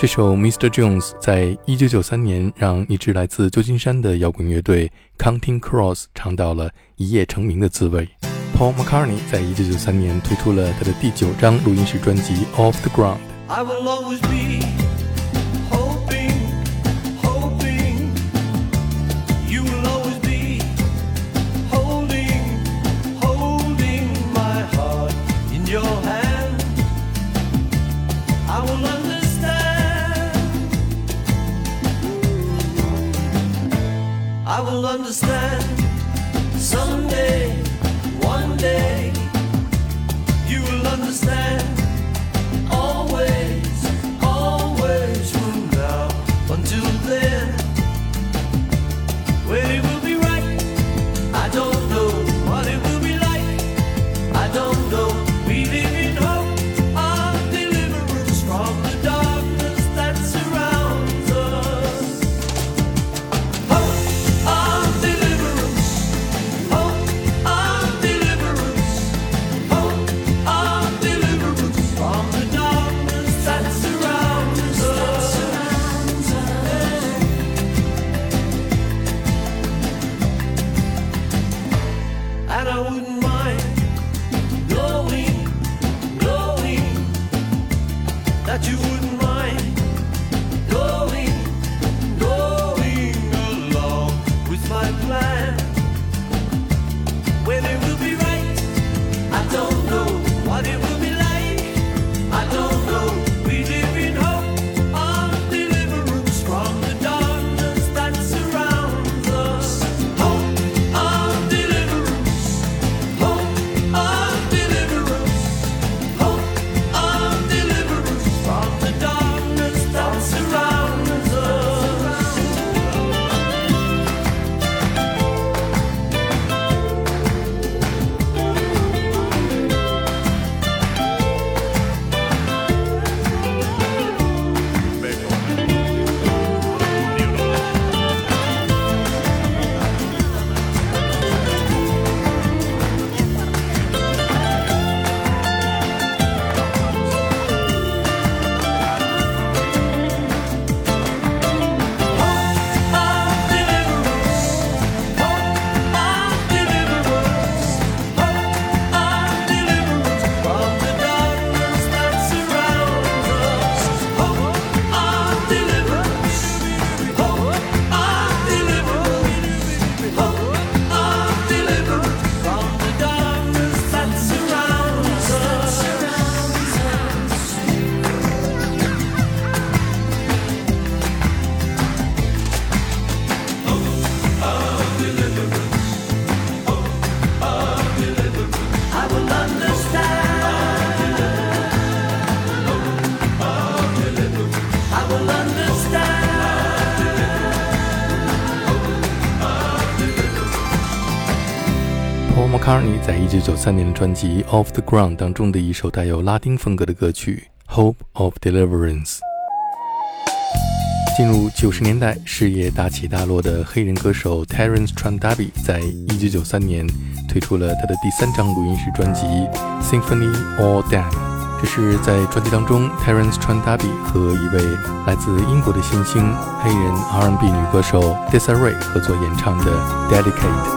这首 mr jones 在一九九三年让一支来自旧金山的摇滚乐队 counting cross 唱到了一夜成名的滋味 paul mccartney 在一九九三年推出了他的第九张录音室专辑 off the ground i will always be I will understand someday, one day. You will understand 三年的专辑《OFF THE GROUND》当中的一首带有拉丁风格的歌曲《HOPE OF DELIVERANCE》进入九十年代，事业大起大落的黑人歌手 Terence Trandaby 在1993年推出了他的第三张录音室专辑《Symphony All Dead》。这是在专辑当中，Terence Trandaby 和一位来自英国的新兴黑人 R&B 女歌手 Desiree 合作演唱的《Delicate》。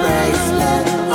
Bracelet.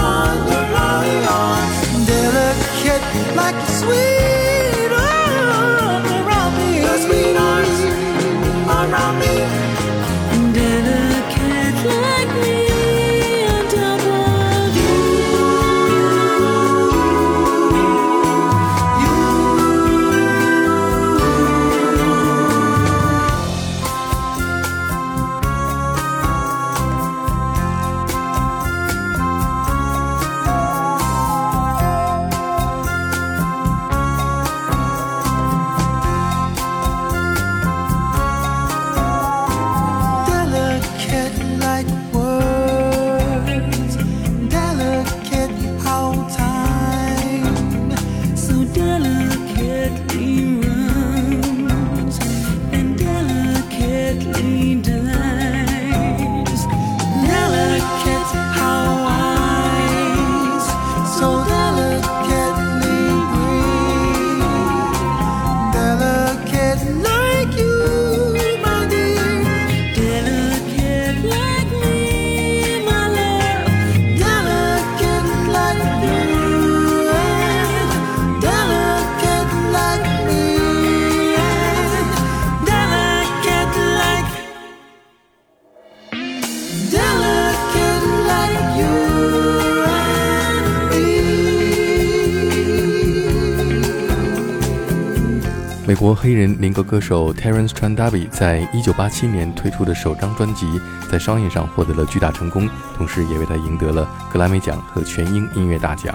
国黑人灵歌歌手 Terence Trent D'Arby 在一九八七年推出的首张专辑，在商业上获得了巨大成功，同时也为他赢得了格莱美奖和全英音乐大奖。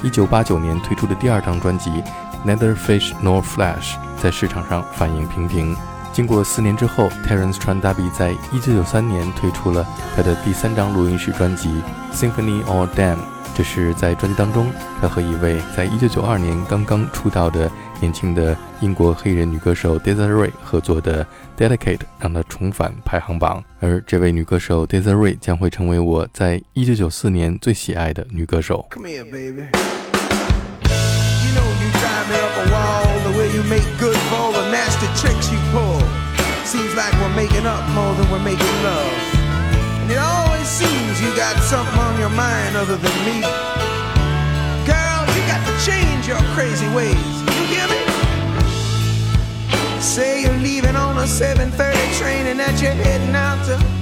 一九八九年推出的第二张专辑《Neither Fish Nor Flesh》在市场上反应平平。经过四年之后，Terence Trent D'Arby 在一九九三年推出了他的第三张录音室专辑《Symphony or Damn》。这是在专辑当中，他和一位在一九九二年刚刚出道的年轻的英国黑人女歌手 Desiree 合作的《Delicate》，让他重返排行榜。而这位女歌手 Desiree 将会成为我在一九九四年最喜爱的女歌手。Come here, baby. You know you drive me up a wall the way you make good for all the nasty tricks you pull. Seems like we're making up more than we're making love. And it always seems you got something on your mind other than me. Girl, you got to change your crazy ways. You hear me? Say you're leaving on a 7:30 train and that you're heading out to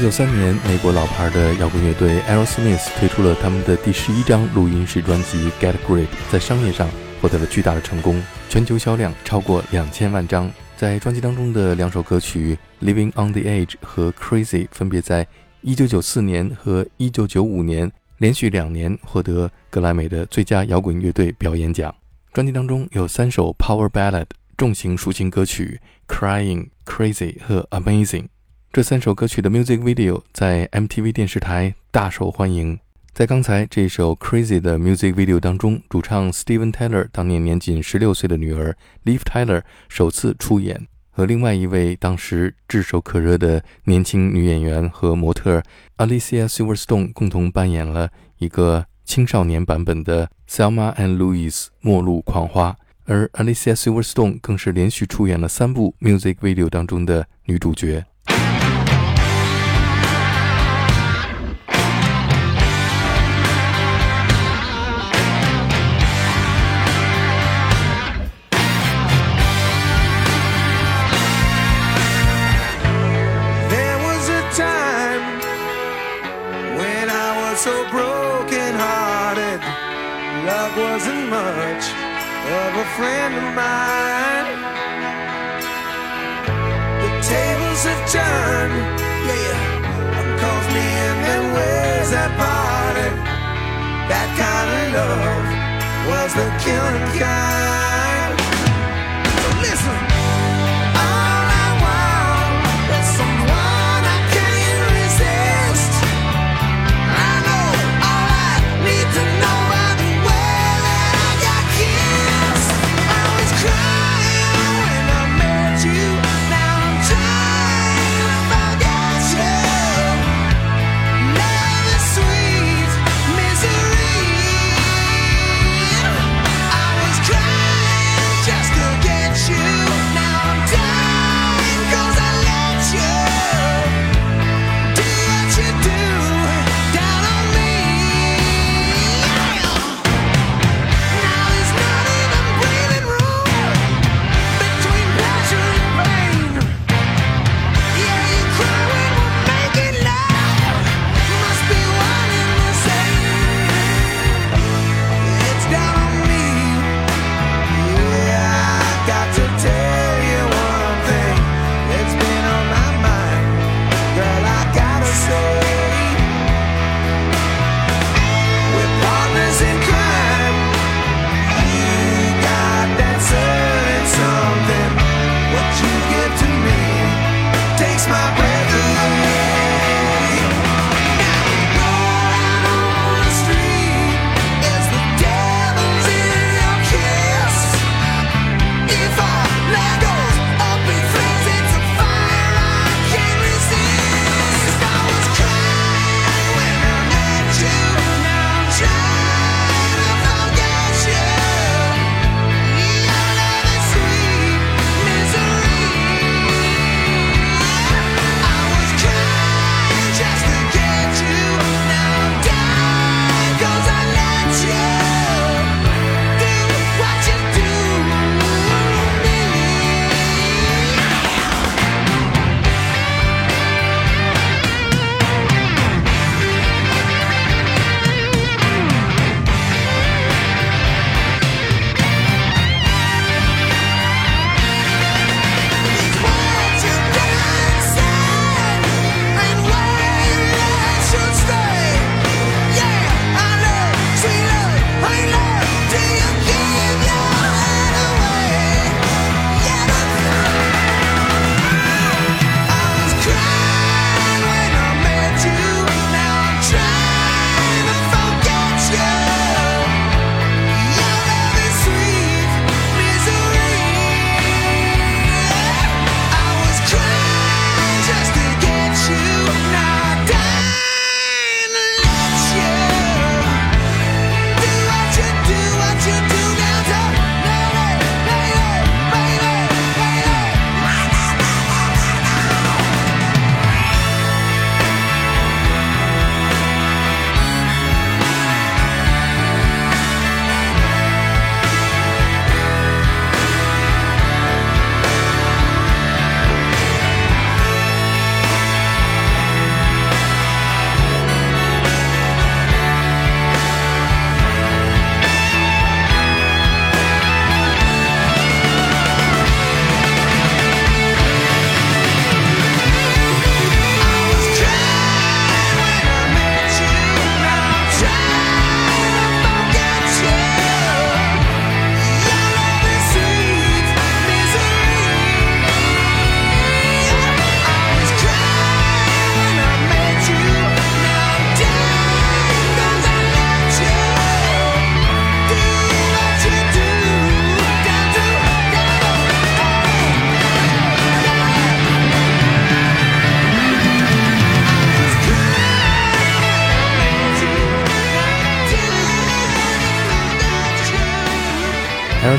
九九三年，美国老牌的摇滚乐队 Aerosmith 推出了他们的第十一张录音室专辑《Get Grip》，在商业上获得了巨大的成功，全球销量超过两千万张。在专辑当中的两首歌曲《Living on the Edge》和《Crazy》分别在一九九四年和一九九五年连续两年获得格莱美的最佳摇滚乐队表演奖。专辑当中有三首 Power Ballad 重型抒情歌曲《Crying》、《Crazy》和《Amazing》。这三首歌曲的 music video 在 MTV 电视台大受欢迎。在刚才这首《Crazy》的 music video 当中，主唱 Steven Tyler 当年年仅十六岁的女儿 Liv Tyler 首次出演，和另外一位当时炙手可热的年轻女演员和模特 Alicia Silverstone 共同扮演了一个青少年版本的 Selma and Louise 末路狂花，而 Alicia Silverstone 更是连续出演了三部 music video 当中的女主角。Friend of mine. The tables have turned, yeah. Cause me and them ways that parted. That kind of love was the killing kind. my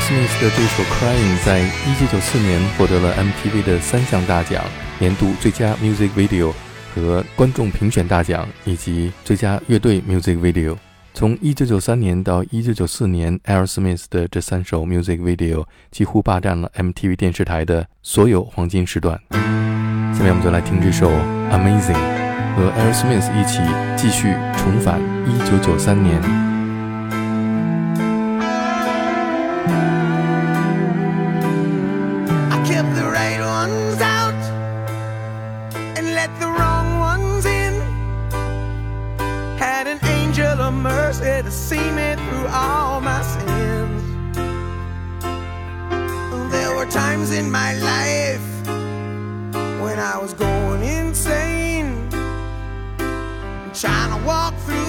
smith 的这首 crying 在一九九四年获得了 mtv 的三项大奖年度最佳 music video 和观众评选大奖以及最佳乐队 music video 从一九九三年到一九九四年 air smith 的这三首 music video 几乎霸占了 mtv 电视台的所有黄金时段。下面我们就来听这首 amazing 和 air smith 一起继续重返一九九三年。Times in my life when I was going insane, trying to walk through